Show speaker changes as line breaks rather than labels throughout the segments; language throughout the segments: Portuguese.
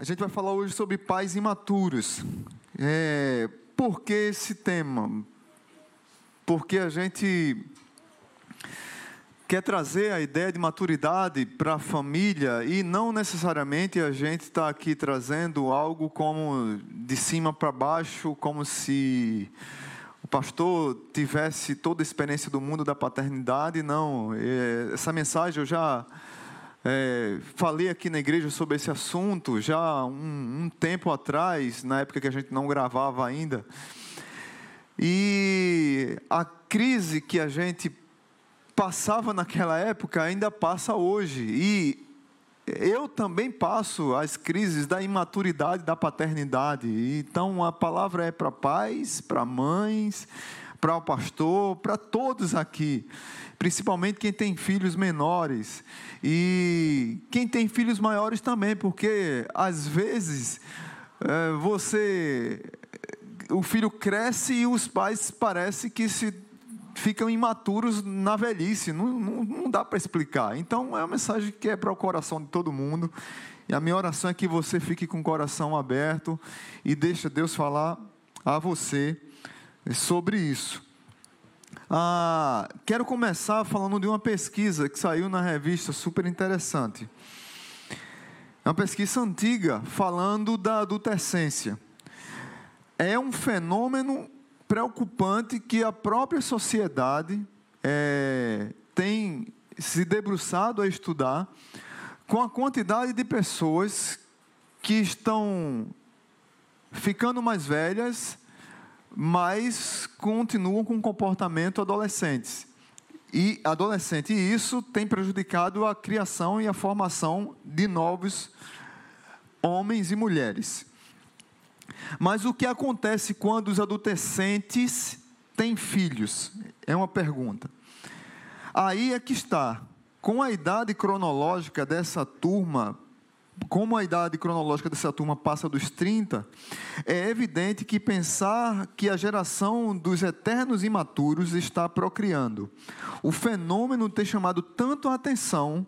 a gente vai falar hoje sobre pais imaturos. É, por que esse tema? Porque a gente quer trazer a ideia de maturidade para a família e não necessariamente a gente está aqui trazendo algo como de cima para baixo, como se o pastor tivesse toda a experiência do mundo da paternidade. Não, é, essa mensagem eu já é, falei aqui na igreja sobre esse assunto já um, um tempo atrás, na época que a gente não gravava ainda. E a crise que a gente passava naquela época ainda passa hoje. E eu também passo as crises da imaturidade da paternidade. Então a palavra é para pais, para mães, para o pastor, para todos aqui principalmente quem tem filhos menores e quem tem filhos maiores também, porque às vezes é, você, o filho cresce e os pais parece que se ficam imaturos na velhice, não, não, não dá para explicar. Então é uma mensagem que é para o coração de todo mundo. E a minha oração é que você fique com o coração aberto e deixe Deus falar a você sobre isso. Ah, quero começar falando de uma pesquisa que saiu na revista, super interessante. É uma pesquisa antiga falando da adolescência. É um fenômeno preocupante que a própria sociedade é, tem se debruçado a estudar com a quantidade de pessoas que estão ficando mais velhas mas continuam com comportamento adolescentes. E adolescente, e isso tem prejudicado a criação e a formação de novos homens e mulheres. Mas o que acontece quando os adolescentes têm filhos? É uma pergunta. Aí é que está. Com a idade cronológica dessa turma como a idade cronológica dessa turma passa dos 30, é evidente que pensar que a geração dos eternos imaturos está procriando. O fenômeno tem chamado tanto a atenção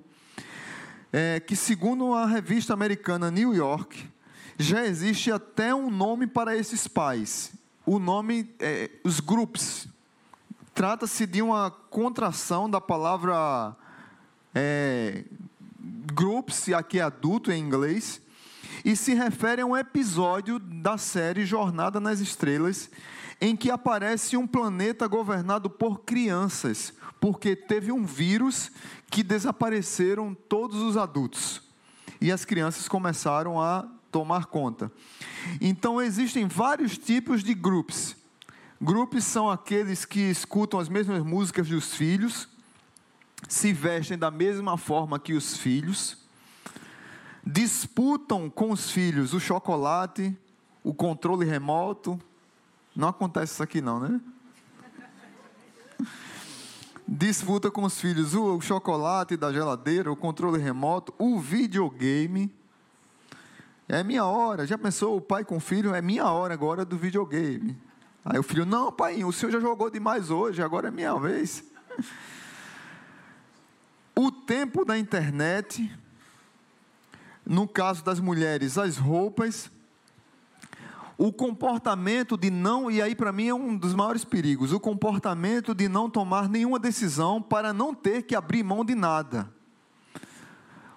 é, que, segundo a revista americana New York, já existe até um nome para esses pais. O nome é os groups. Trata-se de uma contração da palavra é, Groups, aqui é adulto em inglês, e se refere a um episódio da série Jornada nas Estrelas, em que aparece um planeta governado por crianças, porque teve um vírus que desapareceram todos os adultos. E as crianças começaram a tomar conta. Então existem vários tipos de grupos. Grupos são aqueles que escutam as mesmas músicas dos filhos, se vestem da mesma forma que os filhos, disputam com os filhos o chocolate, o controle remoto. Não acontece isso aqui não, né? Disputa com os filhos o chocolate da geladeira, o controle remoto, o videogame. É minha hora. Já pensou o pai com o filho? É minha hora agora do videogame. Aí o filho, não, pai, o senhor já jogou demais hoje, agora é minha vez o tempo da internet, no caso das mulheres, as roupas, o comportamento de não, e aí para mim é um dos maiores perigos, o comportamento de não tomar nenhuma decisão para não ter que abrir mão de nada.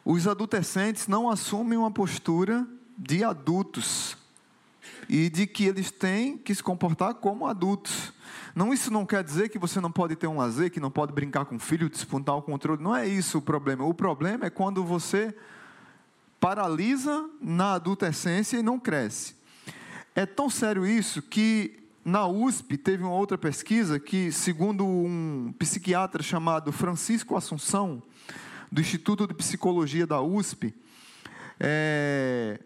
Os adolescentes não assumem uma postura de adultos e de que eles têm que se comportar como adultos. Não, isso não quer dizer que você não pode ter um lazer, que não pode brincar com o filho, disputar o controle. Não é isso o problema. O problema é quando você paralisa na adolescência e não cresce. É tão sério isso que na USP teve uma outra pesquisa que, segundo um psiquiatra chamado Francisco Assunção, do Instituto de Psicologia da USP, é,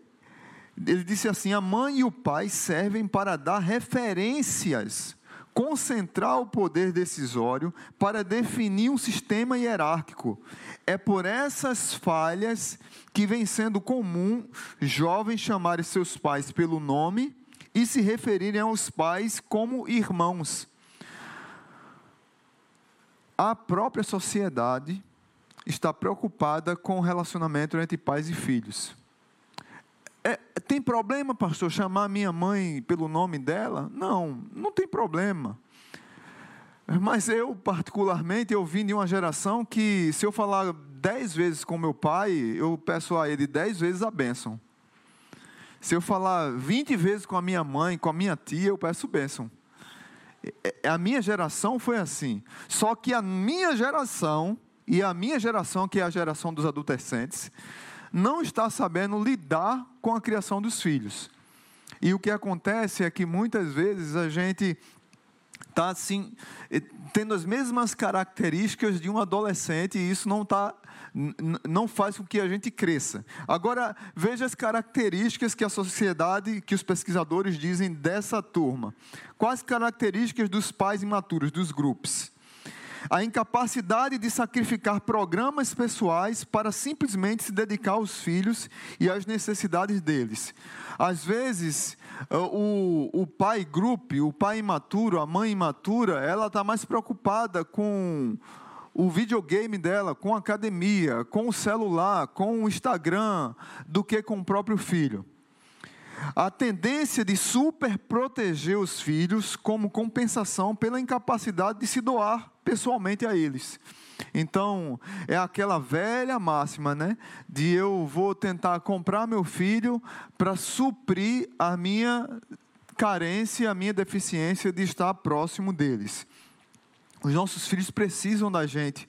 ele disse assim: a mãe e o pai servem para dar referências concentrar o poder decisório para definir um sistema hierárquico. É por essas falhas que vem sendo comum jovens chamarem seus pais pelo nome e se referirem aos pais como irmãos. A própria sociedade está preocupada com o relacionamento entre pais e filhos. É, Tem problema, pastor, chamar minha mãe pelo nome dela? Não, não tem problema. Mas eu, particularmente, eu vim de uma geração que, se eu falar dez vezes com meu pai, eu peço a ele dez vezes a bênção. Se eu falar vinte vezes com a minha mãe, com a minha tia, eu peço bênção. A minha geração foi assim. Só que a minha geração, e a minha geração, que é a geração dos adolescentes, não está sabendo lidar com a criação dos filhos. E o que acontece é que muitas vezes a gente está assim, eh, tendo as mesmas características de um adolescente e isso não está não faz com que a gente cresça. Agora, veja as características que a sociedade, que os pesquisadores dizem dessa turma. Quais características dos pais imaturos, dos grupos? A incapacidade de sacrificar programas pessoais para simplesmente se dedicar aos filhos e às necessidades deles. Às vezes, o, o pai grupo, o pai imaturo, a mãe imatura, ela está mais preocupada com o videogame dela, com a academia, com o celular, com o Instagram, do que com o próprio filho. A tendência de super proteger os filhos como compensação pela incapacidade de se doar pessoalmente a eles. Então, é aquela velha máxima, né? De eu vou tentar comprar meu filho para suprir a minha carência, a minha deficiência de estar próximo deles. Os nossos filhos precisam da gente.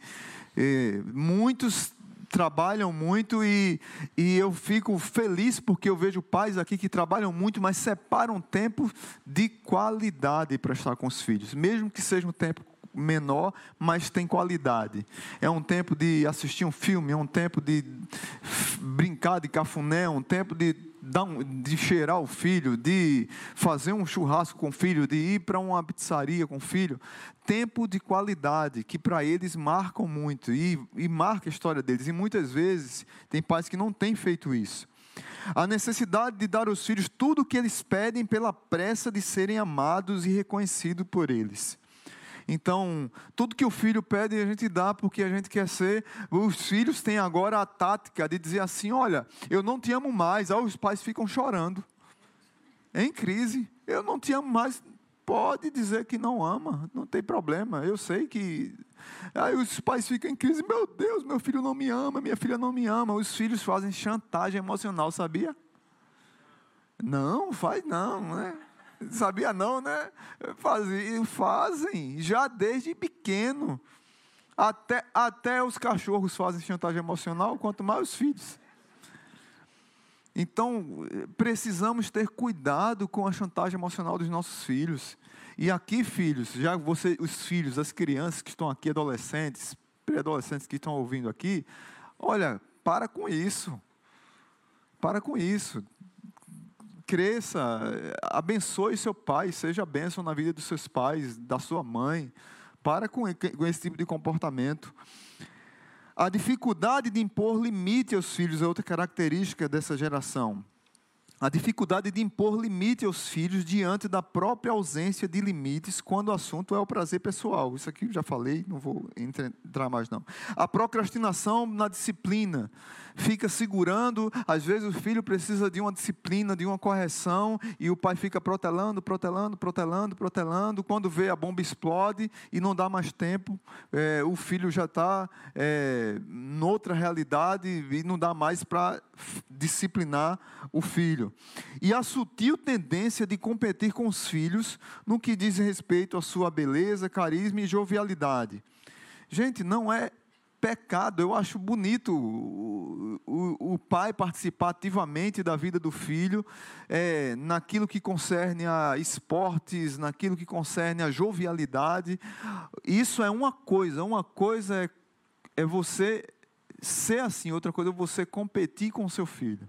muitos trabalham muito e, e eu fico feliz porque eu vejo pais aqui que trabalham muito, mas separam tempo de qualidade para estar com os filhos, mesmo que seja um tempo menor, mas tem qualidade. É um tempo de assistir um filme, é um tempo de brincar de cafuné, é um tempo de, dar um, de cheirar o filho, de fazer um churrasco com o filho, de ir para uma pizzaria com o filho. Tempo de qualidade que para eles marcam muito e, e marca a história deles. E muitas vezes tem pais que não têm feito isso. A necessidade de dar aos filhos tudo o que eles pedem pela pressa de serem amados e reconhecidos por eles. Então, tudo que o filho pede a gente dá porque a gente quer ser. Os filhos têm agora a tática de dizer assim: olha, eu não te amo mais. Aí os pais ficam chorando. Em crise. Eu não te amo mais. Pode dizer que não ama, não tem problema. Eu sei que. Aí os pais ficam em crise: meu Deus, meu filho não me ama, minha filha não me ama. Os filhos fazem chantagem emocional, sabia? Não, faz não, né? Sabia não, né? Fazem, fazem já desde pequeno. Até, até os cachorros fazem chantagem emocional, quanto mais os filhos. Então, precisamos ter cuidado com a chantagem emocional dos nossos filhos. E aqui, filhos, já você, os filhos, as crianças que estão aqui, adolescentes, pré-adolescentes que estão ouvindo aqui, olha, para com isso. Para com isso cresça, abençoe seu pai, seja bênção na vida dos seus pais, da sua mãe. Para com, esse tipo de comportamento. A dificuldade de impor limite aos filhos é outra característica dessa geração a dificuldade de impor limite aos filhos diante da própria ausência de limites quando o assunto é o prazer pessoal. Isso aqui eu já falei, não vou entrar mais não. A procrastinação na disciplina. Fica segurando, às vezes o filho precisa de uma disciplina, de uma correção, e o pai fica protelando, protelando, protelando, protelando. Quando vê a bomba explode e não dá mais tempo, é, o filho já está é, noutra realidade e não dá mais para disciplinar o filho. E a sutil tendência de competir com os filhos no que diz respeito à sua beleza, carisma e jovialidade. Gente, não é pecado, eu acho bonito o, o, o pai participar ativamente da vida do filho, é, naquilo que concerne a esportes, naquilo que concerne a jovialidade. Isso é uma coisa, uma coisa é, é você ser assim, outra coisa é você competir com o seu filho.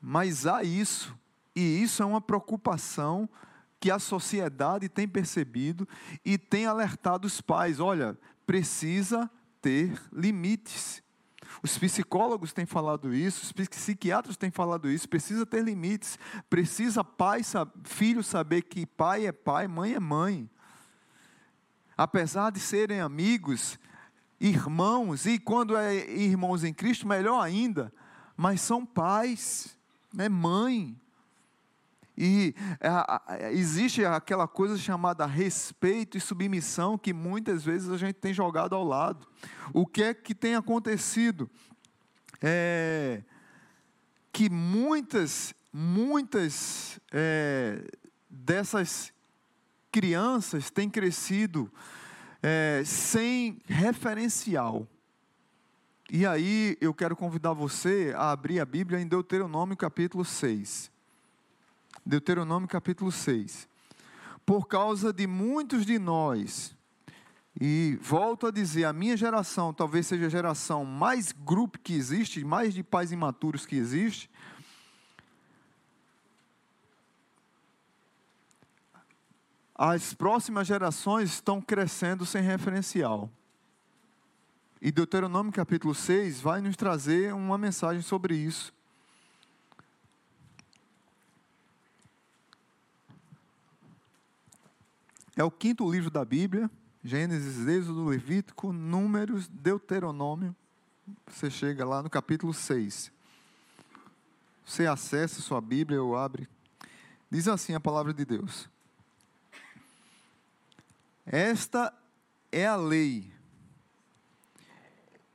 Mas há isso, e isso é uma preocupação que a sociedade tem percebido e tem alertado os pais: olha, precisa ter limites. Os psicólogos têm falado isso, os psiquiatras têm falado isso, precisa ter limites, precisa pai, filho saber que pai é pai, mãe é mãe. Apesar de serem amigos, irmãos, e quando é irmãos em Cristo, melhor ainda, mas são pais, né, mãe. E é, existe aquela coisa chamada respeito e submissão que muitas vezes a gente tem jogado ao lado. O que é que tem acontecido? É que muitas, muitas é, dessas crianças têm crescido é, sem referencial. E aí eu quero convidar você a abrir a Bíblia em Deuteronômio capítulo 6. Deuteronômio capítulo 6. Por causa de muitos de nós, e volto a dizer, a minha geração talvez seja a geração mais grupo que existe, mais de pais imaturos que existe. As próximas gerações estão crescendo sem referencial. E Deuteronômio capítulo 6 vai nos trazer uma mensagem sobre isso. É o quinto livro da Bíblia, Gênesis, Êxodo, Levítico, Números, Deuteronômio. Você chega lá no capítulo 6. Você acessa sua Bíblia ou abre. Diz assim a palavra de Deus: Esta é a lei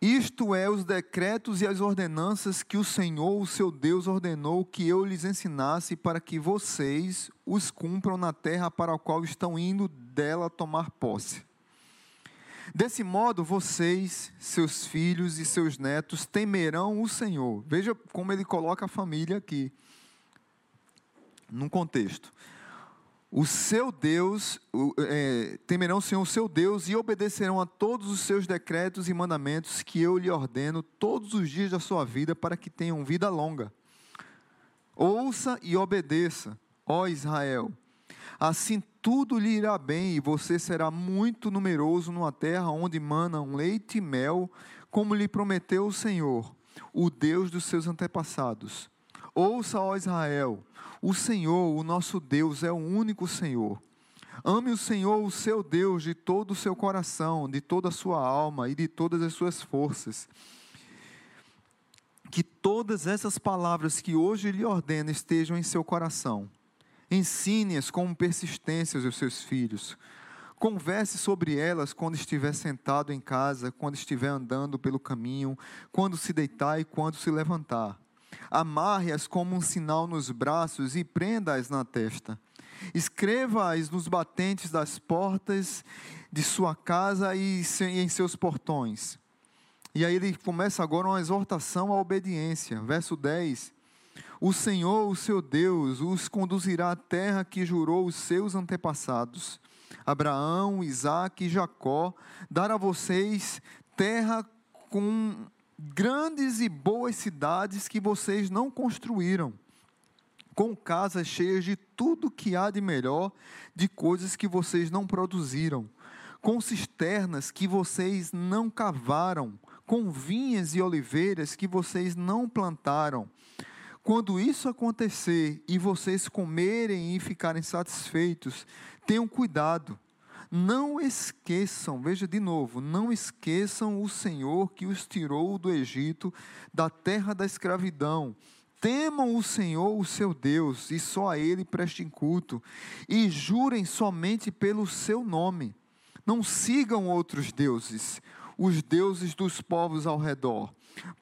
isto é, os decretos e as ordenanças que o Senhor, o seu Deus, ordenou que eu lhes ensinasse para que vocês os cumpram na terra para a qual estão indo dela tomar posse. Desse modo, vocês, seus filhos e seus netos temerão o Senhor. Veja como ele coloca a família aqui, num contexto o seu Deus, é, temerão o Senhor, o seu Deus, e obedecerão a todos os seus decretos e mandamentos que eu lhe ordeno todos os dias da sua vida, para que tenham vida longa. Ouça e obedeça, ó Israel. Assim tudo lhe irá bem, e você será muito numeroso numa terra onde manam leite e mel, como lhe prometeu o Senhor, o Deus dos seus antepassados. Ouça, ó Israel, o Senhor, o nosso Deus, é o único Senhor. Ame o Senhor, o seu Deus, de todo o seu coração, de toda a sua alma e de todas as suas forças. Que todas essas palavras que hoje lhe ordeno estejam em seu coração. Ensine-as com persistência aos seus filhos. Converse sobre elas quando estiver sentado em casa, quando estiver andando pelo caminho, quando se deitar e quando se levantar Amarre-as como um sinal nos braços e prenda-as na testa. Escreva-as nos batentes das portas de sua casa e em seus portões. E aí ele começa agora uma exortação à obediência. Verso 10. O Senhor, o seu Deus, os conduzirá à terra que jurou os seus antepassados, Abraão, Isaque e Jacó, dar a vocês terra com grandes e boas cidades que vocês não construíram, com casas cheias de tudo que há de melhor, de coisas que vocês não produziram, com cisternas que vocês não cavaram, com vinhas e oliveiras que vocês não plantaram. Quando isso acontecer e vocês comerem e ficarem satisfeitos, tenham cuidado não esqueçam, veja de novo, não esqueçam o Senhor que os tirou do Egito, da terra da escravidão. Temam o Senhor, o seu Deus, e só a Ele prestem culto, e jurem somente pelo seu nome. Não sigam outros deuses, os deuses dos povos ao redor,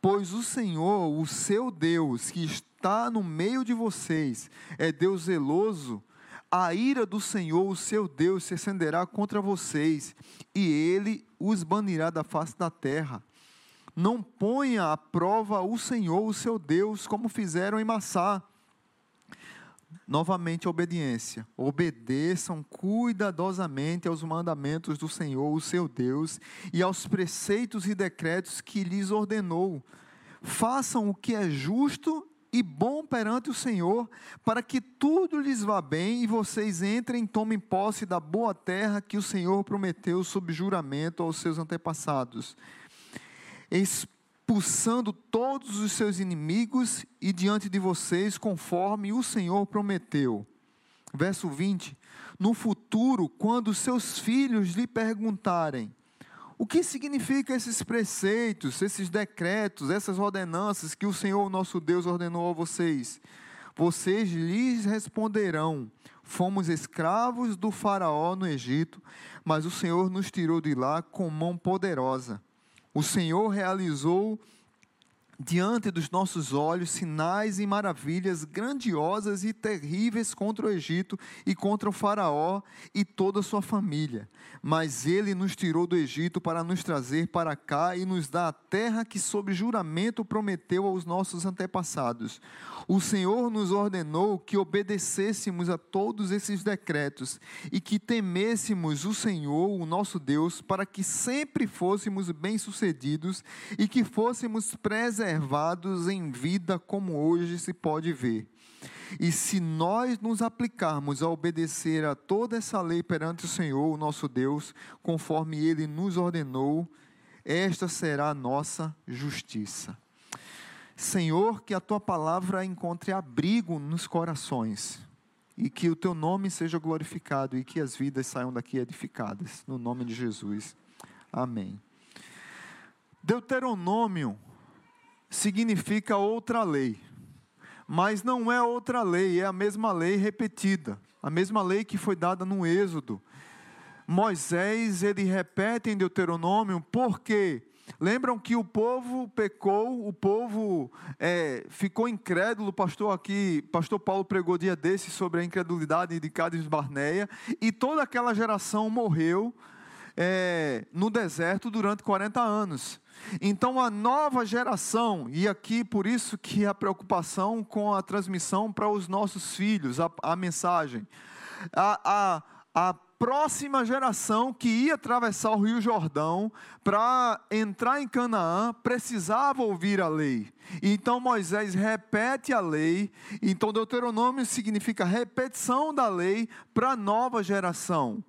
pois o Senhor, o seu Deus, que está no meio de vocês, é Deus zeloso a ira do Senhor, o seu Deus, se acenderá contra vocês, e ele os banirá da face da terra. Não ponha à prova o Senhor, o seu Deus, como fizeram em Massá. Novamente obediência. Obedeçam cuidadosamente aos mandamentos do Senhor, o seu Deus, e aos preceitos e decretos que lhes ordenou. Façam o que é justo e bom perante o Senhor, para que tudo lhes vá bem e vocês entrem e tomem posse da boa terra que o Senhor prometeu sob juramento aos seus antepassados, expulsando todos os seus inimigos e diante de vocês, conforme o Senhor prometeu. Verso 20: No futuro, quando seus filhos lhe perguntarem: O que significa esses preceitos, esses decretos, essas ordenanças que o Senhor nosso Deus ordenou a vocês? Vocês lhes responderão: Fomos escravos do Faraó no Egito, mas o Senhor nos tirou de lá com mão poderosa. O Senhor realizou diante dos nossos olhos sinais e maravilhas grandiosas e terríveis contra o Egito e contra o Faraó e toda a sua família. Mas ele nos tirou do Egito para nos trazer para cá e nos dar a terra que, sob juramento, prometeu aos nossos antepassados. O Senhor nos ordenou que obedecêssemos a todos esses decretos e que temêssemos o Senhor, o nosso Deus, para que sempre fôssemos bem-sucedidos e que fôssemos preservados preservados em vida como hoje se pode ver. E se nós nos aplicarmos a obedecer a toda essa lei perante o Senhor, o nosso Deus, conforme ele nos ordenou, esta será a nossa justiça. Senhor, que a tua palavra encontre abrigo nos corações e que o teu nome seja glorificado e que as vidas saiam daqui edificadas. No nome de Jesus. Amém. Deuteronômio significa outra lei. Mas não é outra lei, é a mesma lei repetida, a mesma lei que foi dada no Êxodo. Moisés, ele repete em Deuteronômio, porque lembram que o povo pecou, o povo é, ficou incrédulo, pastor aqui, pastor Paulo pregou dia desse sobre a incredulidade de Cádiz Barneia, e toda aquela geração morreu é, no deserto durante 40 anos. Então a nova geração, e aqui por isso que a preocupação com a transmissão para os nossos filhos, a, a mensagem, a, a, a próxima geração que ia atravessar o Rio Jordão para entrar em Canaã precisava ouvir a lei. Então Moisés repete a lei. Então Deuteronômio significa repetição da lei para a nova geração.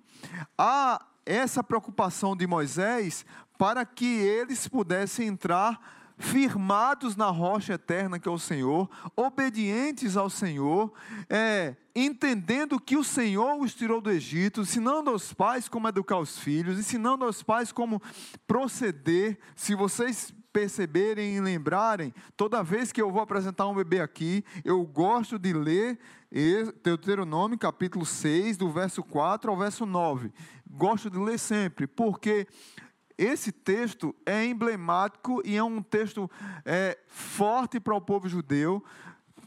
A essa preocupação de Moisés para que eles pudessem entrar firmados na rocha eterna que é o Senhor, obedientes ao Senhor, é, entendendo que o Senhor os tirou do Egito, ensinando aos pais como educar os filhos, ensinando aos pais como proceder. Se vocês perceberem e lembrarem, toda vez que eu vou apresentar um bebê aqui, eu gosto de ler Deuteronômio capítulo 6, do verso 4 ao verso 9. Gosto de ler sempre, porque esse texto é emblemático e é um texto é, forte para o povo judeu,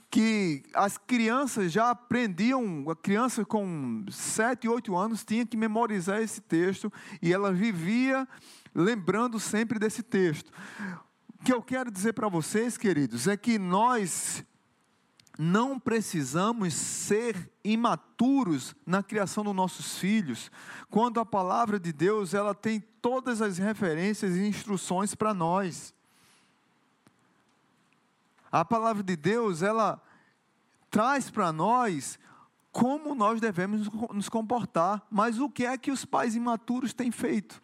que as crianças já aprendiam, a criança com 7, 8 anos tinha que memorizar esse texto e ela vivia lembrando sempre desse texto. O que eu quero dizer para vocês, queridos, é que nós não precisamos ser imaturos na criação dos nossos filhos, quando a palavra de Deus ela tem todas as referências e instruções para nós. A palavra de Deus ela traz para nós como nós devemos nos comportar, mas o que é que os pais imaturos têm feito?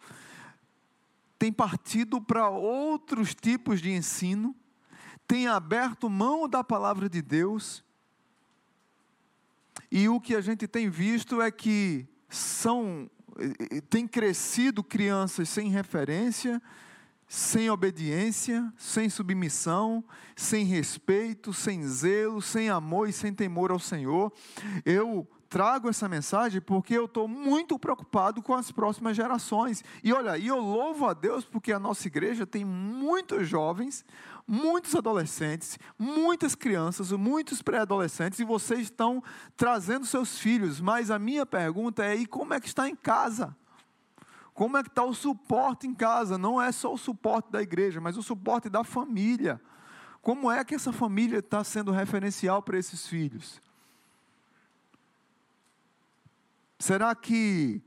Têm partido para outros tipos de ensino, tem aberto mão da palavra de Deus, e o que a gente tem visto é que são tem crescido crianças sem referência, sem obediência, sem submissão, sem respeito, sem zelo, sem amor e sem temor ao Senhor. Eu trago essa mensagem porque eu estou muito preocupado com as próximas gerações. E olha, e eu louvo a Deus porque a nossa igreja tem muitos jovens, muitos adolescentes, muitas crianças, muitos pré-adolescentes, e vocês estão trazendo seus filhos. Mas a minha pergunta é: e como é que está em casa? Como é que está o suporte em casa? Não é só o suporte da igreja, mas o suporte da família. Como é que essa família está sendo referencial para esses filhos? Será que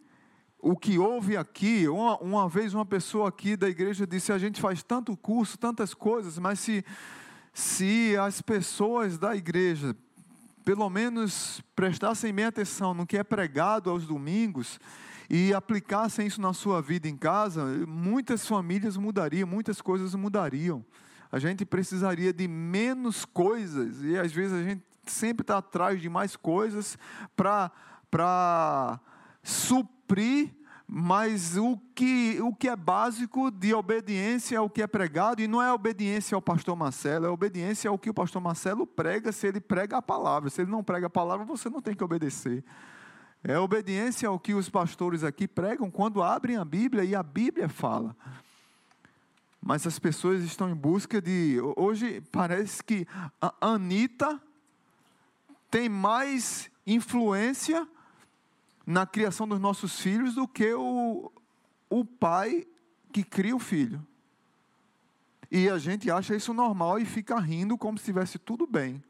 o que houve aqui, uma, uma, vez uma pessoa aqui da igreja disse: a gente faz tanto curso, tantas coisas, mas se, se as pessoas da igreja, pelo menos prestassem bem atenção no que é pregado aos domingos e aplicassem isso na sua vida em casa, muitas famílias mudariam, muitas coisas mudariam. A gente precisaria de menos coisas e às vezes a gente sempre está atrás de mais coisas para para suprir mas o que, o que é básico de obediência ao que é pregado, e não é obediência ao pastor Marcelo, é obediência ao que o pastor Marcelo prega, se ele prega a palavra. Se ele não prega a palavra, você não tem que obedecer. É obediência ao que os pastores aqui pregam quando abrem a Bíblia e a Bíblia fala. Mas as pessoas estão em busca de. Hoje parece que a Anitta tem mais influência na criação dos nossos filhos do que o, o pai que cria o filho. E a gente acha isso normal e fica rindo como se estivesse tudo bem.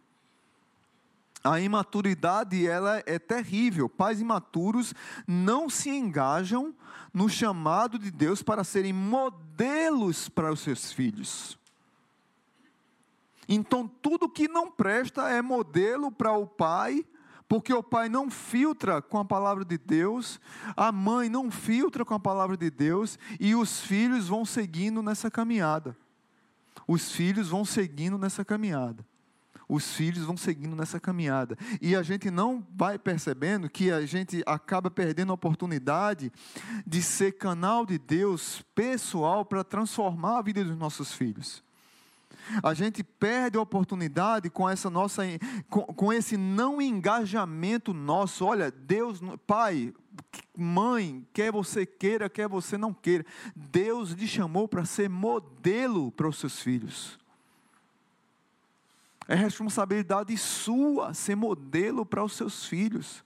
A imaturidade ela é terrível. Pais imaturos não se engajam no chamado de Deus para serem modelos para os seus filhos. Então tudo que não presta é modelo para o pai porque o pai não filtra com a palavra de Deus, a mãe não filtra com a palavra de Deus, e os filhos vão seguindo nessa caminhada. Os filhos vão seguindo nessa caminhada. Os filhos vão seguindo nessa caminhada. E a gente não vai percebendo que a gente acaba perdendo a oportunidade de ser canal de Deus pessoal para transformar a vida dos nossos filhos. A gente perde a oportunidade com essa nossa com, com esse não engajamento nosso. Olha, Deus, pai, mãe, quer você queira, quer você não queira, Deus lhe chamou para ser modelo para os seus filhos. É responsabilidade sua ser modelo para os seus filhos.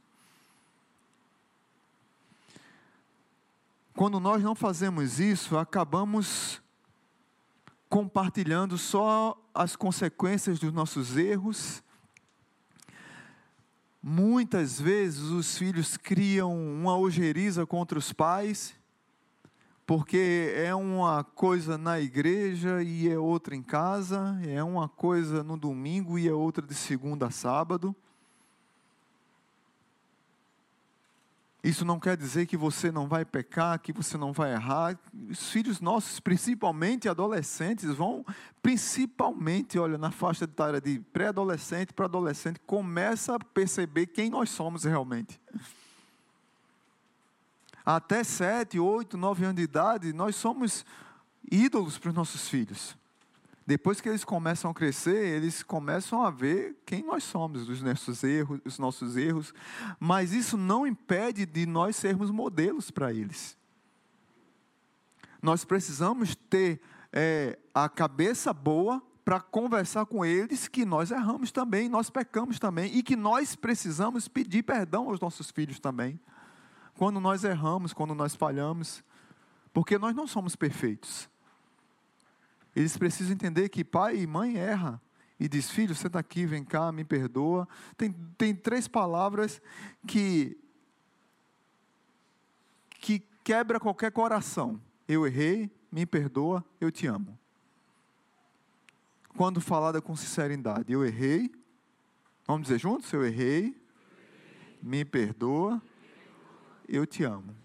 Quando nós não fazemos isso, acabamos compartilhando só as consequências dos nossos erros. Muitas vezes os filhos criam uma ojeriza contra os pais, porque é uma coisa na igreja e é outra em casa, é uma coisa no domingo e é outra de segunda a sábado. Isso não quer dizer que você não vai pecar, que você não vai errar. Os filhos nossos, principalmente adolescentes, vão, principalmente, olha, na faixa etária de pré-adolescente para adolescente, começa a perceber quem nós somos realmente. Até sete, oito, nove anos de idade, nós somos ídolos para os nossos filhos. Depois que eles começam a crescer, eles começam a ver quem nós somos, os nossos erros, os nossos erros, mas isso não impede de nós sermos modelos para eles. Nós precisamos ter é, a cabeça boa para conversar com eles que nós erramos também, nós pecamos também e que nós precisamos pedir perdão aos nossos filhos também. Quando nós erramos, quando nós falhamos, porque nós não somos perfeitos. Eles precisam entender que pai e mãe erram. E diz, filho, senta aqui, vem cá, me perdoa. Tem, tem três palavras que, que quebra qualquer coração. Eu errei, me perdoa, eu te amo. Quando falada com sinceridade, eu errei. Vamos dizer juntos? Eu errei, me perdoa, eu te amo.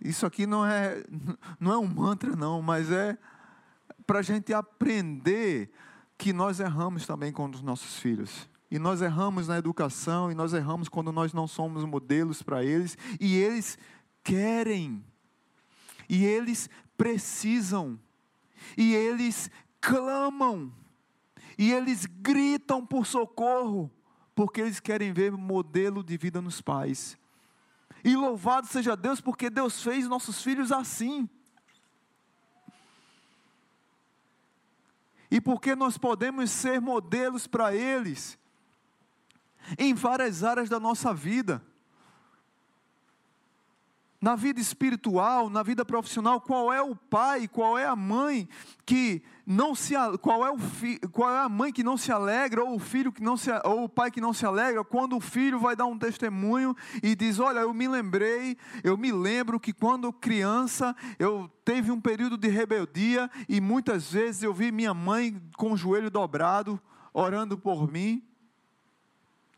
Isso aqui não é, não é um mantra, não, mas é para a gente aprender que nós erramos também com os nossos filhos. E nós erramos na educação, e nós erramos quando nós não somos modelos para eles, e eles querem, e eles precisam, e eles clamam, e eles gritam por socorro, porque eles querem ver modelo de vida nos pais. E louvado seja Deus, porque Deus fez nossos filhos assim. E porque nós podemos ser modelos para eles em várias áreas da nossa vida na vida espiritual, na vida profissional, qual é o pai, qual é a mãe que não se qual é o fi, qual é a mãe que não se alegra ou o filho que não se ou o pai que não se alegra quando o filho vai dar um testemunho e diz: "Olha, eu me lembrei, eu me lembro que quando criança eu teve um período de rebeldia e muitas vezes eu vi minha mãe com o joelho dobrado orando por mim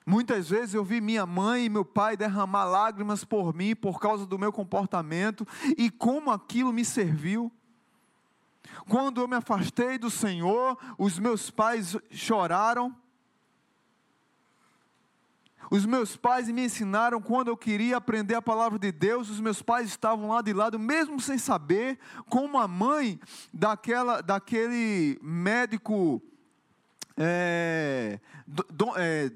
Muitas vezes eu vi minha mãe e meu pai derramar lágrimas por mim por causa do meu comportamento e como aquilo me serviu. Quando eu me afastei do Senhor, os meus pais choraram. Os meus pais me ensinaram quando eu queria aprender a palavra de Deus, os meus pais estavam lá de lado, mesmo sem saber, como a mãe daquela, daquele médico é, do, é,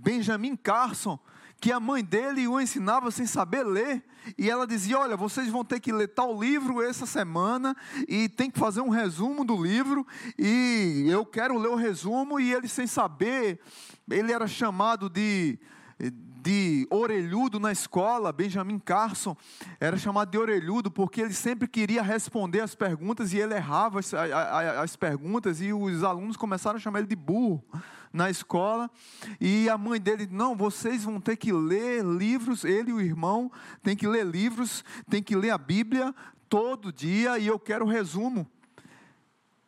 Benjamin Carson, que a mãe dele o ensinava sem saber ler. E ela dizia: Olha, vocês vão ter que ler tal livro essa semana e tem que fazer um resumo do livro. E eu quero ler o resumo. E ele, sem saber, ele era chamado de, de orelhudo na escola, Benjamin Carson era chamado de orelhudo porque ele sempre queria responder as perguntas e ele errava as, as, as perguntas e os alunos começaram a chamar ele de burro na escola. E a mãe dele, não, vocês vão ter que ler livros, ele e o irmão tem que ler livros, tem que ler a Bíblia todo dia e eu quero resumo.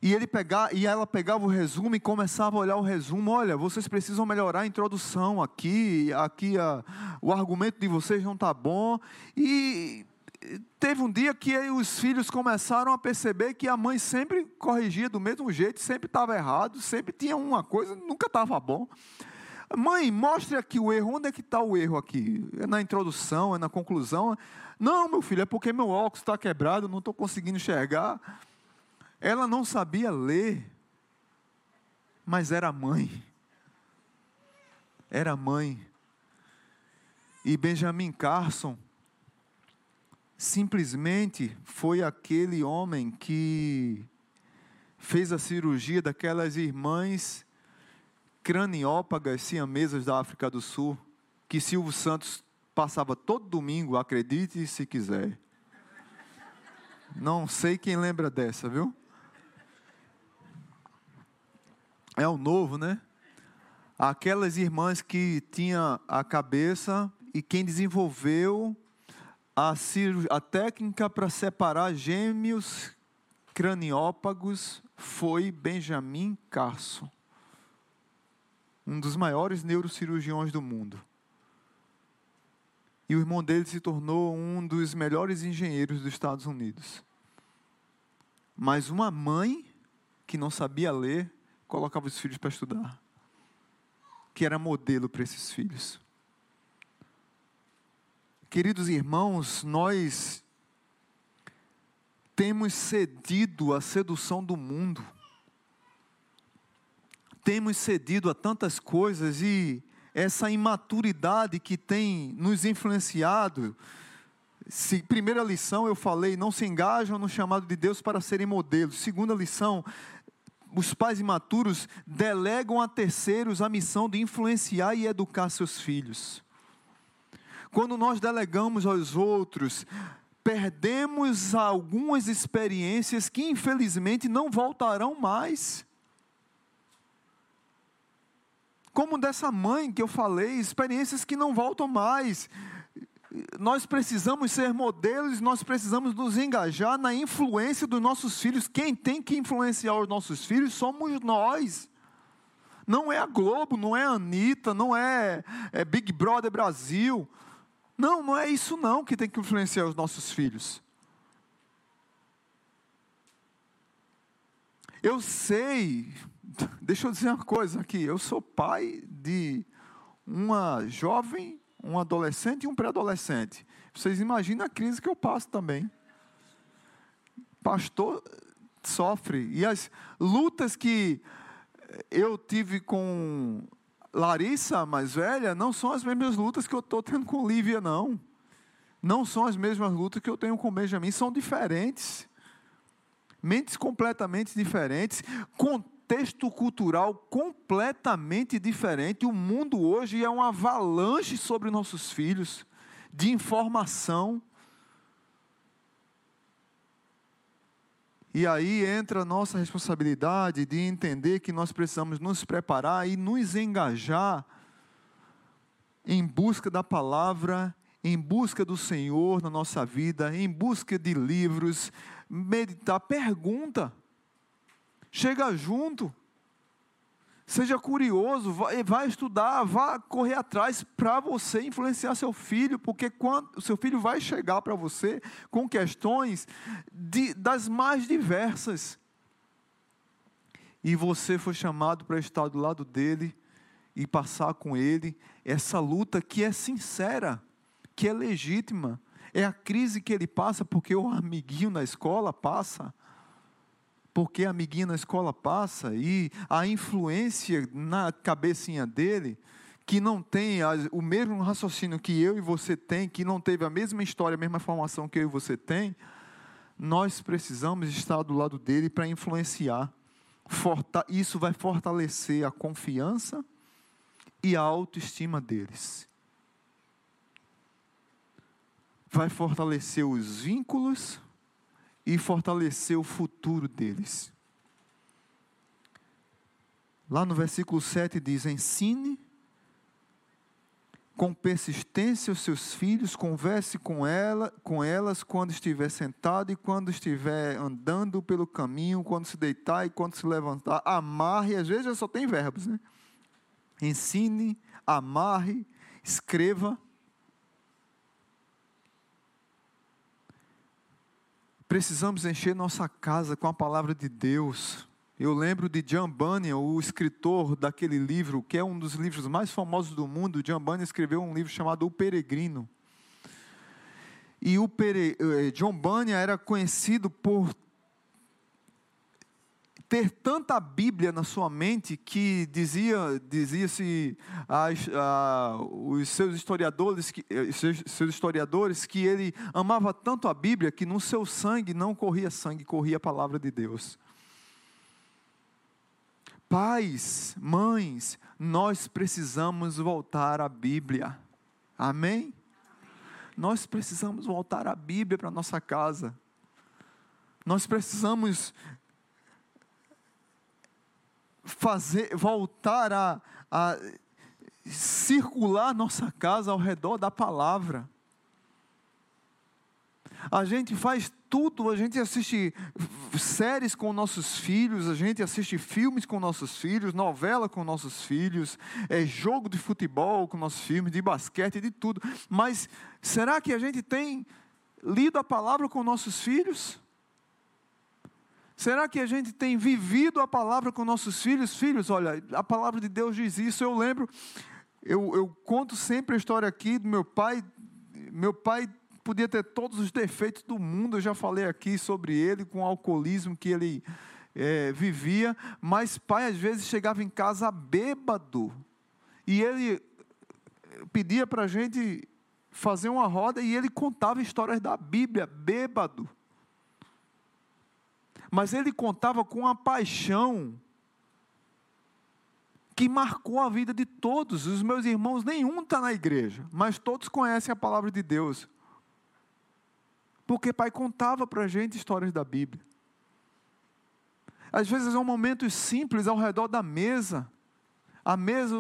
E, ele pegar, e ela pegava o resumo e começava a olhar o resumo. Olha, vocês precisam melhorar a introdução aqui, aqui a, o argumento de vocês não está bom. E teve um dia que os filhos começaram a perceber que a mãe sempre corrigia do mesmo jeito, sempre estava errado, sempre tinha uma coisa, nunca estava bom. Mãe, mostre aqui o erro. Onde é que está o erro aqui? É na introdução, é na conclusão? Não, meu filho, é porque meu óculos está quebrado, não estou conseguindo enxergar. Ela não sabia ler, mas era mãe. Era mãe. E Benjamin Carson simplesmente foi aquele homem que fez a cirurgia daquelas irmãs craniópagas siamesas da África do Sul, que Silvio Santos passava todo domingo, acredite se quiser. Não sei quem lembra dessa, viu? é o novo, né? Aquelas irmãs que tinham a cabeça e quem desenvolveu a, a técnica para separar gêmeos craniópagos foi Benjamin Carson, um dos maiores neurocirurgiões do mundo. E o irmão dele se tornou um dos melhores engenheiros dos Estados Unidos. Mas uma mãe que não sabia ler colocava os filhos para estudar, que era modelo para esses filhos. Queridos irmãos, nós temos cedido à sedução do mundo, temos cedido a tantas coisas e essa imaturidade que tem nos influenciado. Se, primeira lição eu falei, não se engajam no chamado de Deus para serem modelos. Segunda lição, os pais imaturos delegam a terceiros a missão de influenciar e educar seus filhos. Quando nós delegamos aos outros, perdemos algumas experiências que infelizmente não voltarão mais. Como dessa mãe que eu falei, experiências que não voltam mais nós precisamos ser modelos, nós precisamos nos engajar na influência dos nossos filhos. Quem tem que influenciar os nossos filhos somos nós. Não é a Globo, não é a Anitta, não é, é Big Brother Brasil. Não, não é isso não que tem que influenciar os nossos filhos. Eu sei, deixa eu dizer uma coisa aqui, eu sou pai de uma jovem um adolescente e um pré-adolescente. Vocês imaginam a crise que eu passo também. Pastor sofre. E as lutas que eu tive com Larissa, mais velha, não são as mesmas lutas que eu estou tendo com Lívia, não. Não são as mesmas lutas que eu tenho com Benjamin, são diferentes. Mentes completamente diferentes, contexto cultural completamente diferente. O mundo hoje é uma avalanche sobre nossos filhos de informação. E aí entra a nossa responsabilidade de entender que nós precisamos nos preparar e nos engajar em busca da palavra, em busca do Senhor na nossa vida, em busca de livros, meditar, pergunta. Chega junto. Seja curioso, vai, vai estudar, vá correr atrás para você influenciar seu filho, porque quando seu filho vai chegar para você com questões de, das mais diversas. E você foi chamado para estar do lado dele e passar com ele essa luta que é sincera, que é legítima. É a crise que ele passa porque o amiguinho na escola passa. Porque a amiguinha na escola passa e a influência na cabecinha dele, que não tem o mesmo raciocínio que eu e você tem, que não teve a mesma história, a mesma formação que eu e você tem, nós precisamos estar do lado dele para influenciar. Isso vai fortalecer a confiança e a autoestima deles. Vai fortalecer os vínculos e fortalecer o futuro deles. Lá no versículo 7 diz: Ensine com persistência os seus filhos, converse com, ela, com elas quando estiver sentado e quando estiver andando pelo caminho, quando se deitar e quando se levantar. Amarre, às vezes só tem verbos, né? ensine, amarre, escreva. Precisamos encher nossa casa com a palavra de Deus. Eu lembro de John Bunyan, o escritor daquele livro, que é um dos livros mais famosos do mundo. John Bunyan escreveu um livro chamado O Peregrino. E o Pere... Eh, John Bunyan era conhecido por ter tanta Bíblia na sua mente que dizia dizia-se os seus historiadores que eh, seus, seus historiadores que ele amava tanto a Bíblia que no seu sangue não corria sangue corria a palavra de Deus. Pais mães nós precisamos voltar à Bíblia. Amém? Nós precisamos voltar à Bíblia para nossa casa. Nós precisamos fazer, voltar a, a circular nossa casa ao redor da palavra. A gente faz tudo, a gente assiste séries com nossos filhos, a gente assiste filmes com nossos filhos, novela com nossos filhos, é jogo de futebol com nossos filhos, de basquete, de tudo. Mas será que a gente tem lido a palavra com nossos filhos? Será que a gente tem vivido a palavra com nossos filhos? Filhos, olha, a palavra de Deus diz isso. Eu lembro, eu, eu conto sempre a história aqui do meu pai. Meu pai podia ter todos os defeitos do mundo, eu já falei aqui sobre ele, com o alcoolismo que ele é, vivia, mas pai às vezes chegava em casa bêbado, e ele pedia para a gente fazer uma roda, e ele contava histórias da Bíblia, bêbado mas ele contava com a paixão que marcou a vida de todos. Os meus irmãos, nenhum está na igreja, mas todos conhecem a palavra de Deus. Porque pai contava para a gente histórias da Bíblia. Às vezes são momentos simples ao redor da mesa. A mesa,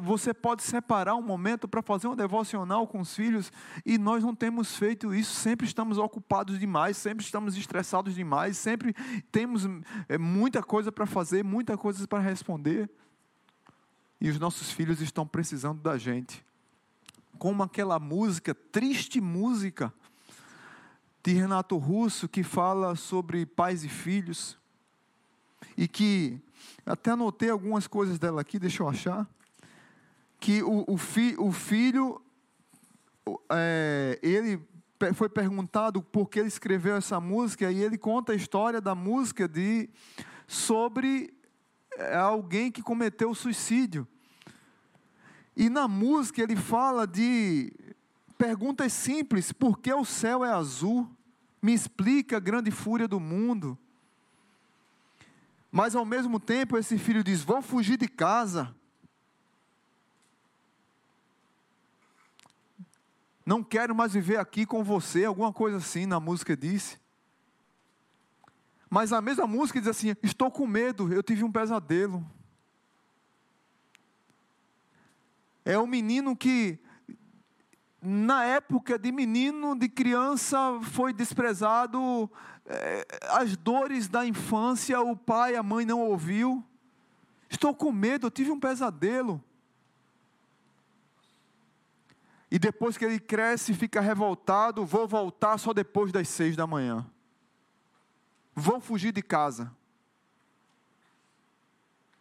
você pode separar um momento para fazer um devocional com os filhos e nós não temos feito isso. Sempre estamos ocupados demais, sempre estamos estressados demais, sempre temos é, muita coisa para fazer, muita coisa para responder. E os nossos filhos estão precisando da gente. Como aquela música, triste música, de Renato Russo, que fala sobre pais e filhos, e que até anotei algumas coisas dela aqui, deixa eu achar. Que o, o, fi, o filho, é, ele foi perguntado por que ele escreveu essa música, e ele conta a história da música de, sobre é, alguém que cometeu suicídio. E na música ele fala de perguntas simples: por que o céu é azul? Me explica a grande fúria do mundo. Mas ao mesmo tempo, esse filho diz: Vou fugir de casa. Não quero mais viver aqui com você, alguma coisa assim na música disse. Mas a mesma música diz assim: Estou com medo, eu tive um pesadelo. É um menino que, na época de menino, de criança, foi desprezado, as dores da infância, o pai, a mãe não ouviu. Estou com medo, eu tive um pesadelo. E depois que ele cresce, fica revoltado, vou voltar só depois das seis da manhã. Vou fugir de casa.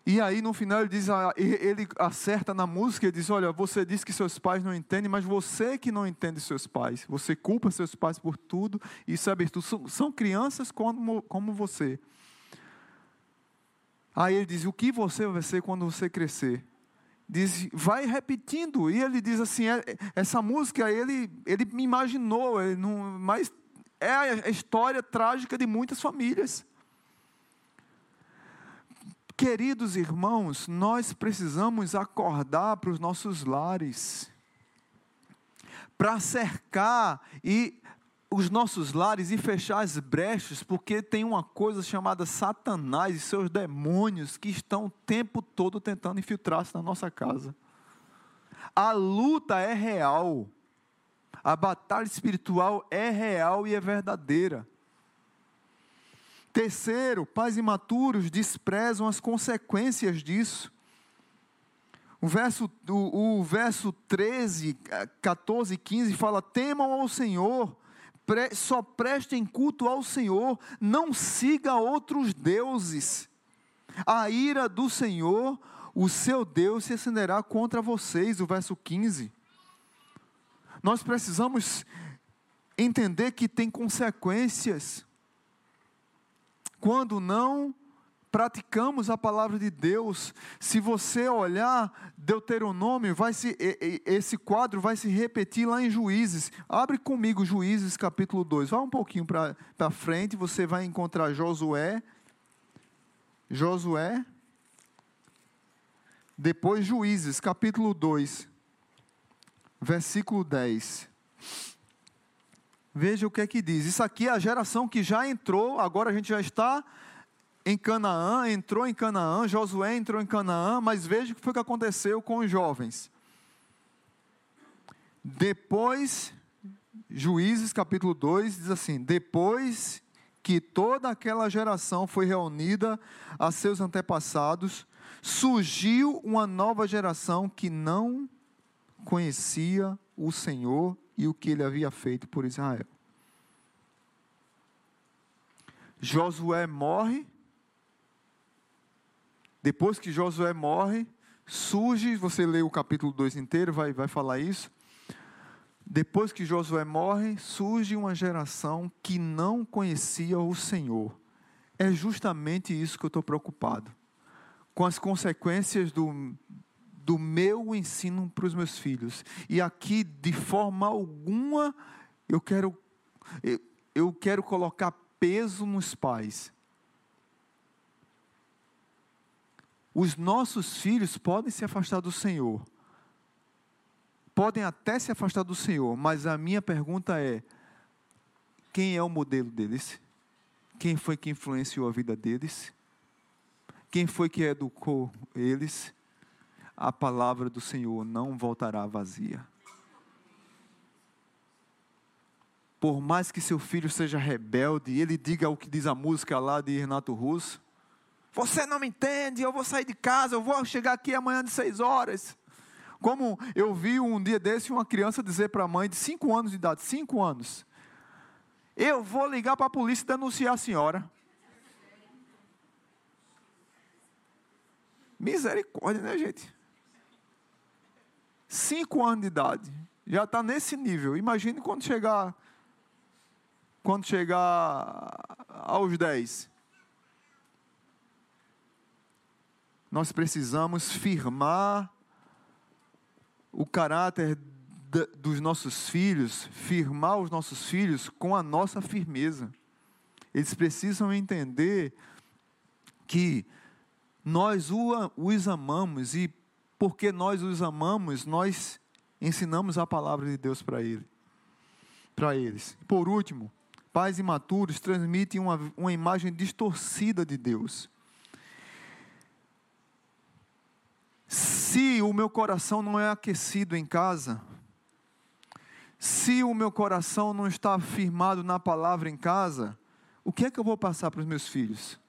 E aí no final ele diz, ele acerta na música e diz: Olha, você diz que seus pais não entendem, mas você que não entende seus pais. Você culpa seus pais por tudo e sabe tudo. São, são crianças como, como você. Aí ele diz: O que você vai ser quando você crescer? Diz, vai repetindo. E ele diz assim: é, essa música ele, ele me imaginou, ele não, mas é a história trágica de muitas famílias. Queridos irmãos, nós precisamos acordar para os nossos lares, para cercar e os nossos lares e fechar as brechas, porque tem uma coisa chamada Satanás e seus demônios que estão o tempo todo tentando infiltrar-se na nossa casa. A luta é real, a batalha espiritual é real e é verdadeira. Terceiro, pais imaturos desprezam as consequências disso. O verso, o, o verso 13, 14 e 15 fala: temam ao Senhor, pre, só prestem culto ao Senhor, não siga outros deuses. A ira do Senhor, o seu Deus, se acenderá contra vocês. O verso 15. Nós precisamos entender que tem consequências quando não praticamos a palavra de Deus, se você olhar Deuteronômio, vai se, esse quadro vai se repetir lá em Juízes. Abre comigo Juízes capítulo 2. Vá um pouquinho para frente, você vai encontrar Josué. Josué. Depois Juízes capítulo 2, versículo 10. Veja o que é que diz. Isso aqui é a geração que já entrou, agora a gente já está em Canaã, entrou em Canaã, Josué entrou em Canaã, mas veja o que foi que aconteceu com os jovens. Depois, Juízes capítulo 2 diz assim: Depois que toda aquela geração foi reunida a seus antepassados, surgiu uma nova geração que não conhecia o Senhor e o que ele havia feito por Israel. Josué morre. Depois que Josué morre, surge, você lê o capítulo 2 inteiro, vai, vai falar isso. Depois que Josué morre, surge uma geração que não conhecia o Senhor. É justamente isso que eu estou preocupado. Com as consequências do, do meu ensino para os meus filhos. E aqui, de forma alguma, eu quero, eu, quero colocar peso nos pais. Os nossos filhos podem se afastar do Senhor, podem até se afastar do Senhor, mas a minha pergunta é: quem é o modelo deles? Quem foi que influenciou a vida deles? Quem foi que educou eles? A palavra do Senhor não voltará vazia. Por mais que seu filho seja rebelde, ele diga o que diz a música lá de Renato Russo: Você não me entende, eu vou sair de casa, eu vou chegar aqui amanhã de seis horas. Como eu vi um dia desse uma criança dizer para a mãe de cinco anos de idade, cinco anos, eu vou ligar para a polícia e denunciar a senhora. Misericórdia, né, gente? Cinco anos de idade. Já está nesse nível. Imagine quando chegar. Quando chegar aos dez. Nós precisamos firmar o caráter dos nossos filhos, firmar os nossos filhos com a nossa firmeza. Eles precisam entender que nós os amamos e porque nós os amamos, nós ensinamos a palavra de Deus para ele, para eles. Por último, pais imaturos transmitem uma, uma imagem distorcida de Deus. Se o meu coração não é aquecido em casa, se o meu coração não está firmado na palavra em casa, o que é que eu vou passar para os meus filhos?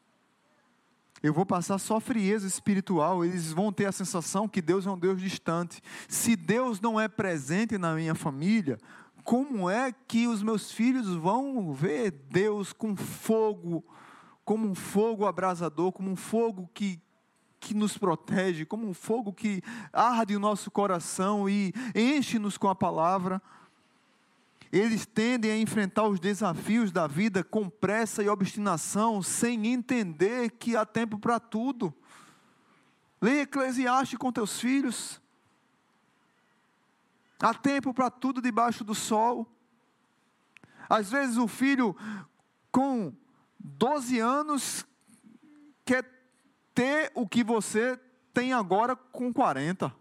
Eu vou passar só frieza espiritual, eles vão ter a sensação que Deus é um Deus distante. Se Deus não é presente na minha família, como é que os meus filhos vão ver Deus com fogo, como um fogo abrasador, como um fogo que que nos protege, como um fogo que arde o nosso coração e enche-nos com a palavra. Eles tendem a enfrentar os desafios da vida com pressa e obstinação, sem entender que há tempo para tudo. Leia Eclesiastes com teus filhos. Há tempo para tudo debaixo do sol. Às vezes o filho com 12 anos quer ter o que você tem agora com 40.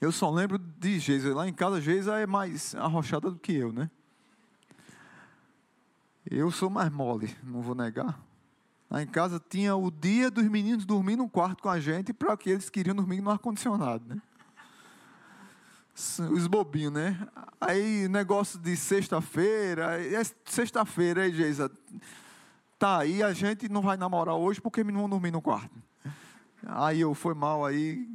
Eu só lembro de Geisa. Lá em casa, Geisa é mais arrochada do que eu, né? Eu sou mais mole, não vou negar. Lá em casa tinha o dia dos meninos dormir no quarto com a gente para que eles queriam dormir no ar-condicionado, né? Os bobinhos, né? Aí, negócio de sexta-feira, é sexta-feira, aí, Geisa, tá aí, a gente não vai namorar hoje porque não vão dormir no quarto. Aí eu foi mal aí,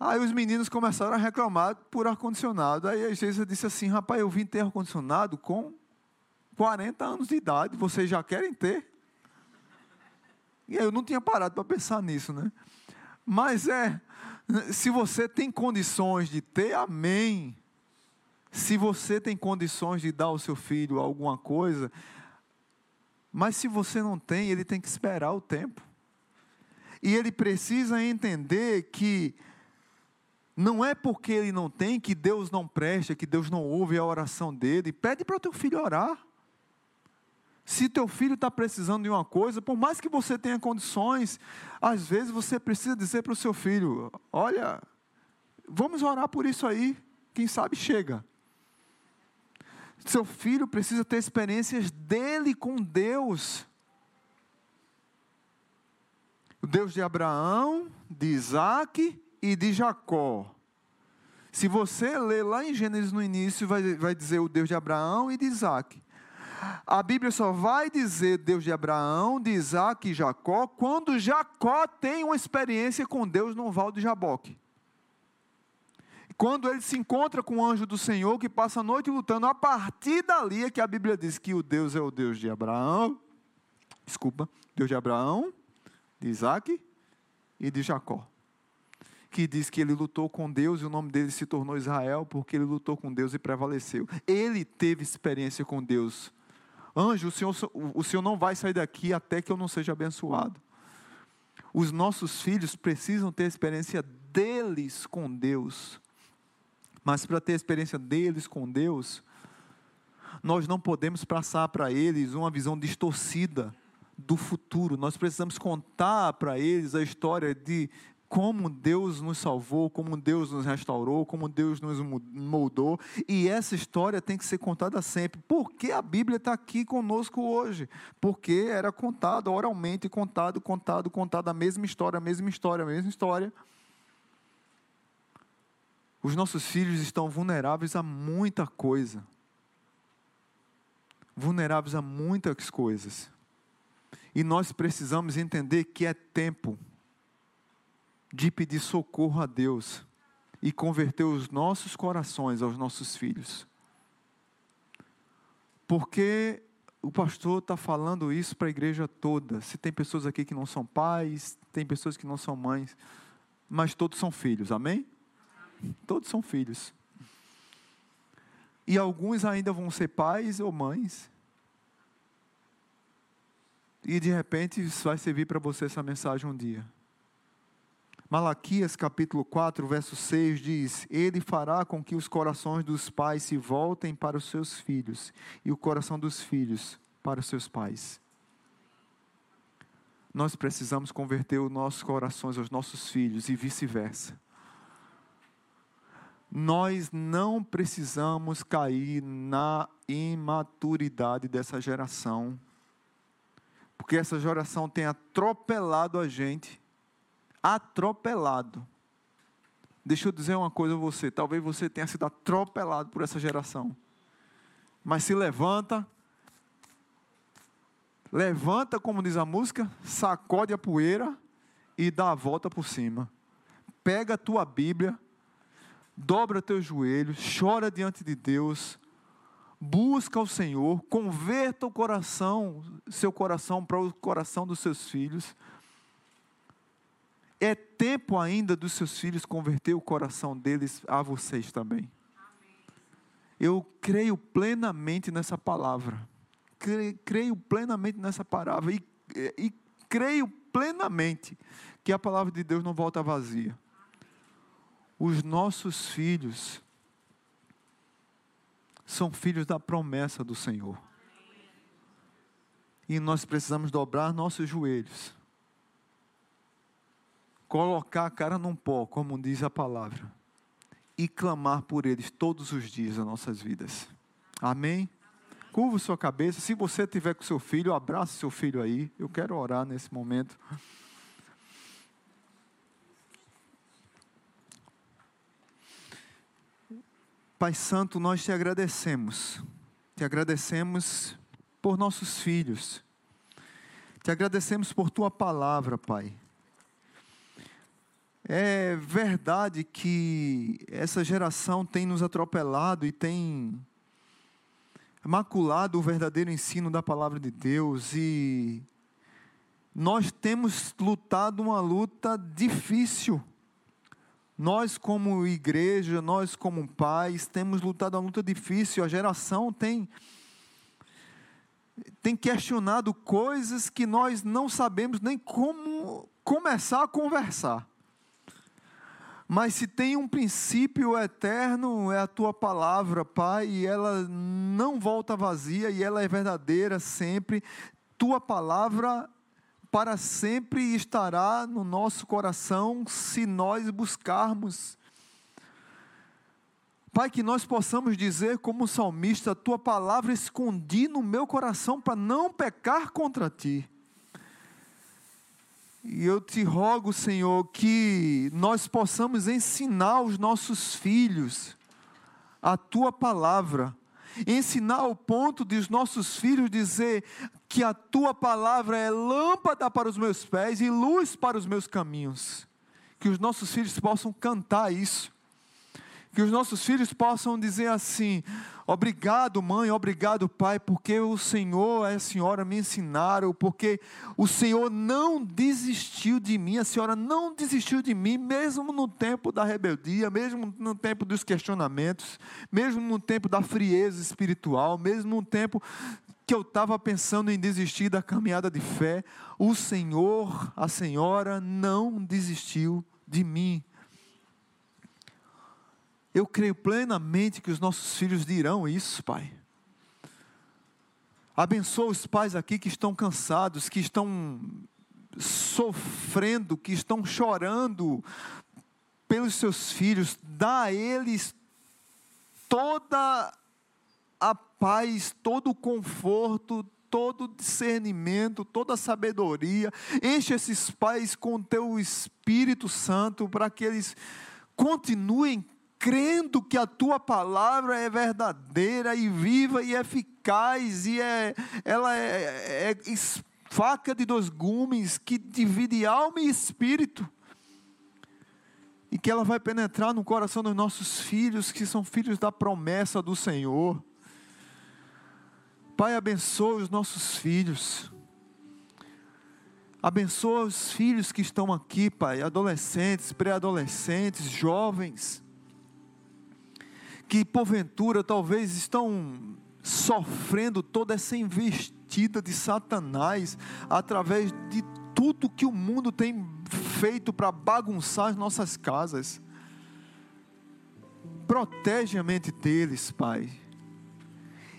Aí os meninos começaram a reclamar por ar-condicionado. Aí a Geisa disse assim: rapaz, eu vim ter ar-condicionado com 40 anos de idade, vocês já querem ter? E aí eu não tinha parado para pensar nisso, né? Mas é, se você tem condições de ter, amém. Se você tem condições de dar ao seu filho alguma coisa, mas se você não tem, ele tem que esperar o tempo. E ele precisa entender que não é porque ele não tem que Deus não presta, que Deus não ouve a oração dele. Pede para o teu filho orar. Se teu filho está precisando de uma coisa, por mais que você tenha condições, às vezes você precisa dizer para o seu filho: Olha, vamos orar por isso aí, quem sabe chega. Seu filho precisa ter experiências dele com Deus. O Deus de Abraão, de Isaac e de Jacó. Se você ler lá em Gênesis no início, vai, vai dizer o Deus de Abraão e de Isaac. A Bíblia só vai dizer Deus de Abraão, de Isaac e Jacó, quando Jacó tem uma experiência com Deus no Val de Jaboque. Quando ele se encontra com o anjo do Senhor que passa a noite lutando, a partir dali é que a Bíblia diz que o Deus é o Deus de Abraão, desculpa, Deus de Abraão, de Isaac e de Jacó que diz que ele lutou com Deus e o nome dele se tornou Israel porque ele lutou com Deus e prevaleceu. Ele teve experiência com Deus. Anjo, o Senhor, o Senhor não vai sair daqui até que eu não seja abençoado. Os nossos filhos precisam ter experiência deles com Deus. Mas para ter experiência deles com Deus, nós não podemos passar para eles uma visão distorcida do futuro. Nós precisamos contar para eles a história de como Deus nos salvou, como Deus nos restaurou, como Deus nos moldou. E essa história tem que ser contada sempre. Por que a Bíblia está aqui conosco hoje? Porque era contado oralmente, contado, contado, contado a mesma história, a mesma história, a mesma história. Os nossos filhos estão vulneráveis a muita coisa. Vulneráveis a muitas coisas. E nós precisamos entender que é tempo de pedir socorro a Deus e converter os nossos corações aos nossos filhos. Porque o pastor está falando isso para a igreja toda. Se tem pessoas aqui que não são pais, tem pessoas que não são mães, mas todos são filhos, amém? Todos são filhos. E alguns ainda vão ser pais ou mães. E de repente vai servir para você essa mensagem um dia. Malaquias capítulo 4, verso 6 diz: Ele fará com que os corações dos pais se voltem para os seus filhos, e o coração dos filhos para os seus pais. Nós precisamos converter os nossos corações aos nossos filhos e vice-versa. Nós não precisamos cair na imaturidade dessa geração, porque essa geração tem atropelado a gente atropelado. Deixa eu dizer uma coisa a você: talvez você tenha sido atropelado por essa geração. Mas se levanta, levanta, como diz a música, sacode a poeira e dá a volta por cima. Pega a tua Bíblia, dobra teus joelhos, chora diante de Deus, busca o Senhor, converta o coração, seu coração para o coração dos seus filhos. É tempo ainda dos seus filhos converter o coração deles a vocês também. Eu creio plenamente nessa palavra. Creio, plenamente nessa palavra. E, e creio plenamente que a palavra de Deus não volta vazia. Os nossos filhos são filhos da promessa do Senhor. E nós precisamos dobrar nossos joelhos, colocar a cara num pó, como diz a palavra, e clamar por eles todos os dias das nossas vidas. Amém? Curva sua cabeça. Se você tiver com seu filho, abrace seu filho aí. Eu quero orar nesse momento. Pai Santo, nós te agradecemos. Te agradecemos por nossos filhos. Te agradecemos por tua palavra, Pai. É verdade que essa geração tem nos atropelado e tem maculado o verdadeiro ensino da palavra de Deus e nós temos lutado uma luta difícil nós, como igreja, nós, como pais, temos lutado uma luta difícil. A geração tem, tem questionado coisas que nós não sabemos nem como começar a conversar. Mas se tem um princípio eterno, é a tua palavra, Pai, e ela não volta vazia e ela é verdadeira sempre. Tua palavra para sempre estará no nosso coração se nós buscarmos. Pai, que nós possamos dizer, como salmista, tua palavra escondi no meu coração para não pecar contra ti. E eu te rogo, Senhor, que nós possamos ensinar os nossos filhos a tua palavra, ensinar ao ponto de os nossos filhos dizer que a tua palavra é lâmpada para os meus pés e luz para os meus caminhos. Que os nossos filhos possam cantar isso. Que os nossos filhos possam dizer assim: Obrigado, mãe, obrigado, pai, porque o Senhor e a senhora me ensinaram, porque o Senhor não desistiu de mim, a senhora não desistiu de mim, mesmo no tempo da rebeldia, mesmo no tempo dos questionamentos, mesmo no tempo da frieza espiritual, mesmo no tempo que eu estava pensando em desistir da caminhada de fé, o Senhor, a Senhora, não desistiu de mim. Eu creio plenamente que os nossos filhos dirão isso, Pai. Abençoa os pais aqui que estão cansados, que estão sofrendo, que estão chorando pelos seus filhos. Dá a eles toda a paz, todo o conforto, todo o discernimento, toda a sabedoria. Enche esses pais com teu Espírito Santo para que eles continuem crendo que a tua palavra é verdadeira e viva e eficaz e é, ela é, é, é faca de dois gumes que divide alma e espírito e que ela vai penetrar no coração dos nossos filhos que são filhos da promessa do Senhor. Pai, abençoa os nossos filhos. Abençoa os filhos que estão aqui, Pai, adolescentes, pré-adolescentes, jovens que porventura talvez estão sofrendo toda essa investida de Satanás através de tudo que o mundo tem feito para bagunçar as nossas casas. Protege a mente deles, Pai.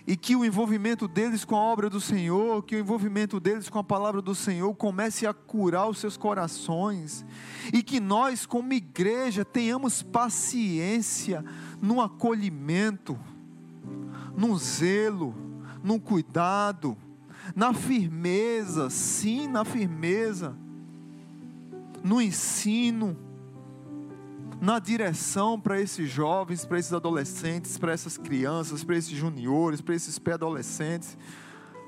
E que o envolvimento deles com a obra do Senhor, que o envolvimento deles com a palavra do Senhor comece a curar os seus corações. E que nós, como igreja, tenhamos paciência no acolhimento, no zelo, no cuidado, na firmeza, sim, na firmeza, no ensino, na direção para esses jovens, para esses adolescentes, para essas crianças, para esses juniores, para esses pré-adolescentes.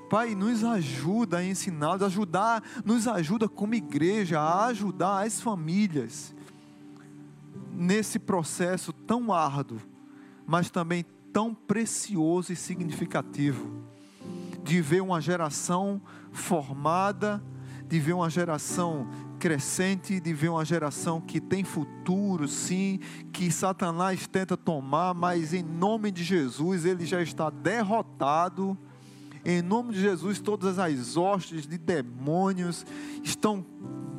Pai, nos ajuda a ensiná-los, ajudar, nos ajuda como igreja a ajudar as famílias nesse processo tão árduo, mas também tão precioso e significativo de ver uma geração formada, de ver uma geração crescente, de ver uma geração que tem futuro, sim, que Satanás tenta tomar, mas em nome de Jesus ele já está derrotado. Em nome de Jesus, todas as hostes de demônios estão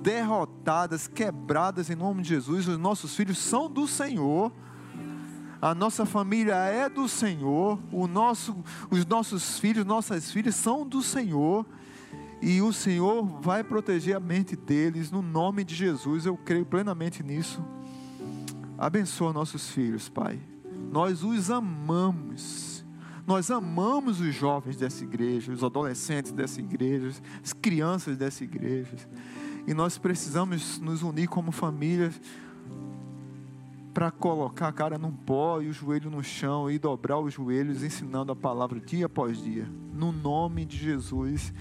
derrotadas, quebradas em nome de Jesus. Os nossos filhos são do Senhor. A nossa família é do Senhor. O nosso, os nossos filhos, nossas filhas são do Senhor. E o Senhor vai proteger a mente deles no nome de Jesus. Eu creio plenamente nisso. Abençoa nossos filhos, Pai. Nós os amamos. Nós amamos os jovens dessa igreja, os adolescentes dessa igreja, as crianças dessa igreja. E nós precisamos nos unir como família para colocar a cara num pó e o joelho no chão e dobrar os joelhos ensinando a palavra dia após dia. No nome de Jesus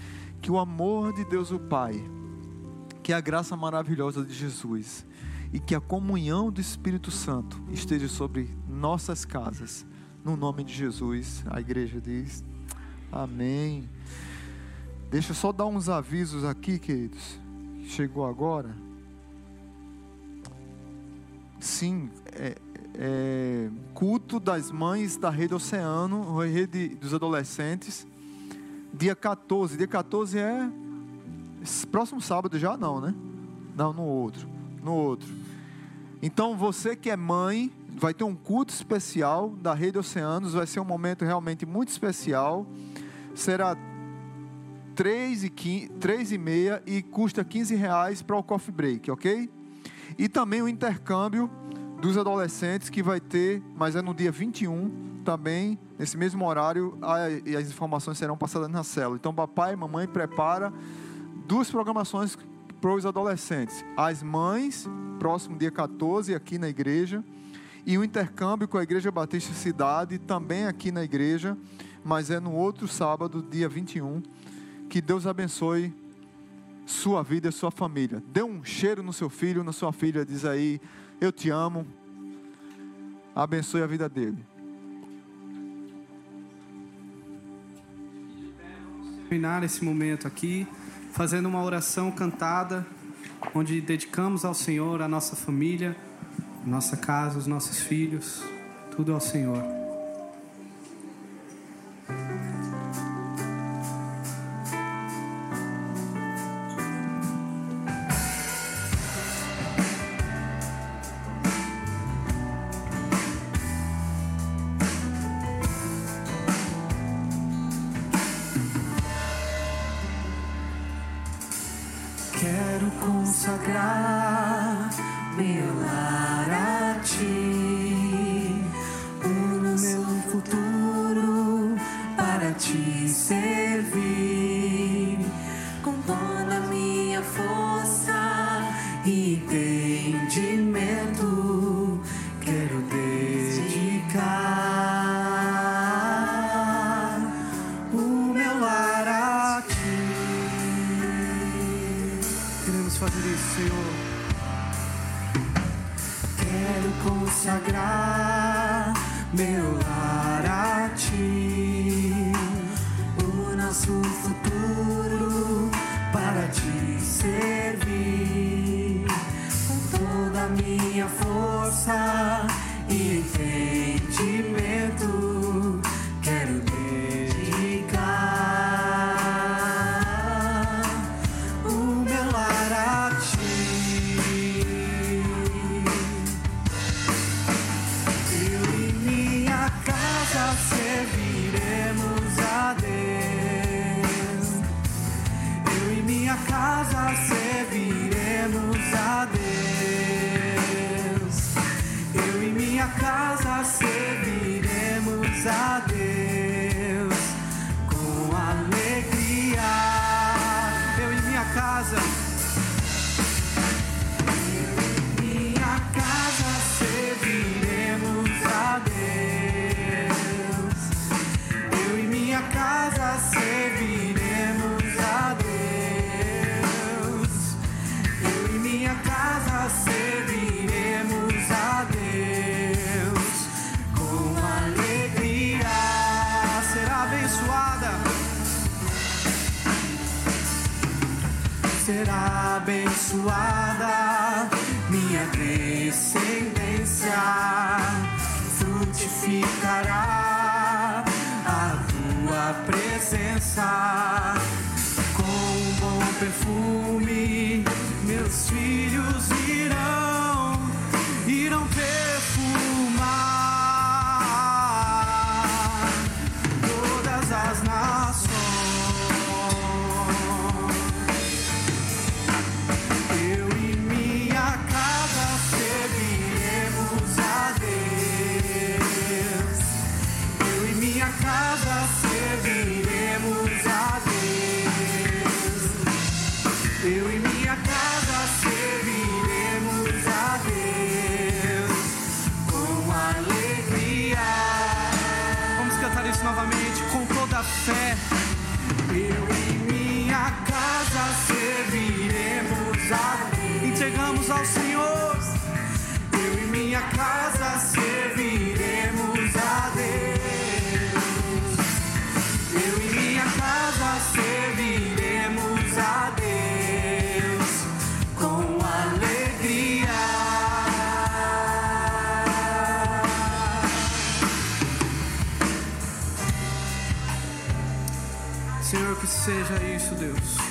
que o amor de Deus o Pai, que a graça maravilhosa de Jesus e que a comunhão do Espírito Santo esteja sobre nossas casas. No nome de Jesus, a igreja diz: Amém. Deixa eu só dar uns avisos aqui, queridos. Chegou agora. Sim, é, é, culto das mães da rede Oceano, rede dos adolescentes dia 14. Dia 14 é próximo sábado já não, né? Não, no outro. No outro. Então você que é mãe, vai ter um culto especial da Rede Oceanos, vai ser um momento realmente muito especial. Será 3 e, 15, 3 e meia e custa 15 reais para o coffee break, ok? E também o intercâmbio dos adolescentes que vai ter, mas é no dia 21 também, nesse mesmo horário, as informações serão passadas na célula. Então, papai e mamãe prepara duas programações para os adolescentes. As mães, próximo dia 14, aqui na igreja, e o intercâmbio com a Igreja Batista Cidade, também aqui na igreja, mas é no outro sábado, dia 21. Que Deus abençoe sua vida e sua família. Dê um cheiro no seu filho, na sua filha, diz aí, eu te amo. Abençoe a vida dele.
Terminar esse momento aqui fazendo uma oração cantada, onde dedicamos ao Senhor a nossa família, nossa casa, os nossos filhos, tudo ao Senhor.
com
um bom perfume, meus filhos.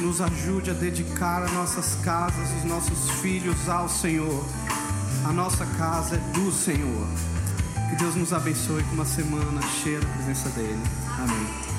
Nos ajude a dedicar as nossas casas, os nossos filhos ao Senhor. A nossa casa é do Senhor. Que Deus nos abençoe com uma semana cheia da presença dEle. Amém.